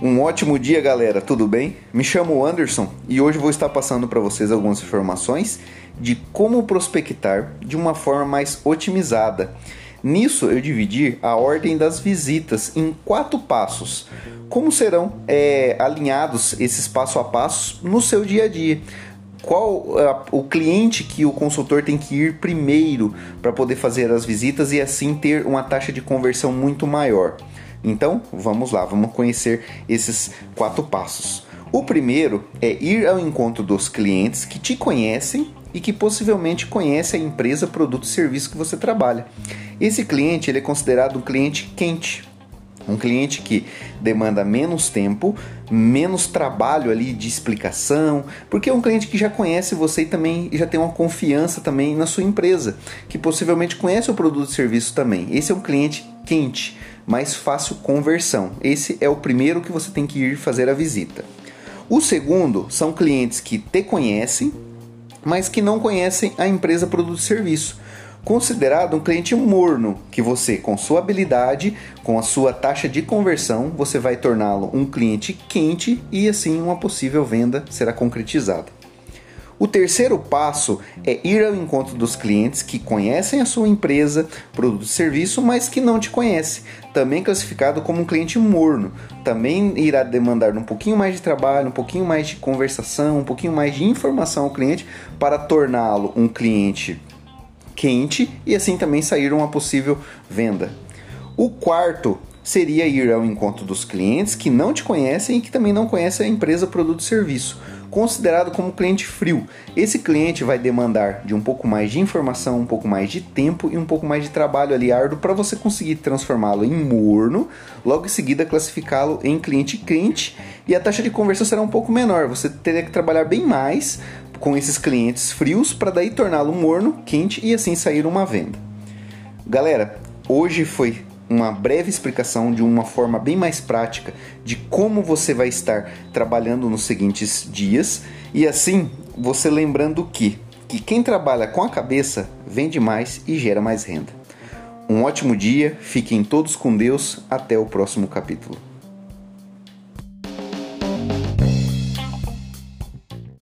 Um ótimo dia, galera. Tudo bem? Me chamo Anderson e hoje vou estar passando para vocês algumas informações de como prospectar de uma forma mais otimizada. Nisso eu dividi a ordem das visitas em quatro passos. Como serão é, alinhados esses passo a passo no seu dia a dia? Qual uh, o cliente que o consultor tem que ir primeiro para poder fazer as visitas e assim ter uma taxa de conversão muito maior? Então, vamos lá, vamos conhecer esses quatro passos. O primeiro é ir ao encontro dos clientes que te conhecem e que possivelmente conhecem a empresa, produto e serviço que você trabalha. Esse cliente ele é considerado um cliente quente, um cliente que demanda menos tempo, menos trabalho ali de explicação, porque é um cliente que já conhece você e também já tem uma confiança também na sua empresa, que possivelmente conhece o produto e serviço também. Esse é um cliente quente, mais fácil conversão. Esse é o primeiro que você tem que ir fazer a visita. O segundo são clientes que te conhecem, mas que não conhecem a empresa produto e serviço considerado um cliente morno, que você, com sua habilidade, com a sua taxa de conversão, você vai torná-lo um cliente quente e assim uma possível venda será concretizada. O terceiro passo é ir ao encontro dos clientes que conhecem a sua empresa, produto e serviço, mas que não te conhecem, também classificado como um cliente morno. Também irá demandar um pouquinho mais de trabalho, um pouquinho mais de conversação, um pouquinho mais de informação ao cliente para torná-lo um cliente quente e assim também sair uma possível venda. O quarto seria ir ao encontro dos clientes que não te conhecem e que também não conhecem a empresa, produto e serviço, considerado como cliente frio. Esse cliente vai demandar de um pouco mais de informação, um pouco mais de tempo e um pouco mais de trabalho ali árduo para você conseguir transformá-lo em morno, logo em seguida classificá-lo em cliente quente e a taxa de conversão será um pouco menor. Você teria que trabalhar bem mais com esses clientes frios para daí torná-lo morno, quente e assim sair uma venda. Galera, hoje foi uma breve explicação de uma forma bem mais prática de como você vai estar trabalhando nos seguintes dias e assim você lembrando que que quem trabalha com a cabeça vende mais e gera mais renda. Um ótimo dia, fiquem todos com Deus, até o próximo capítulo.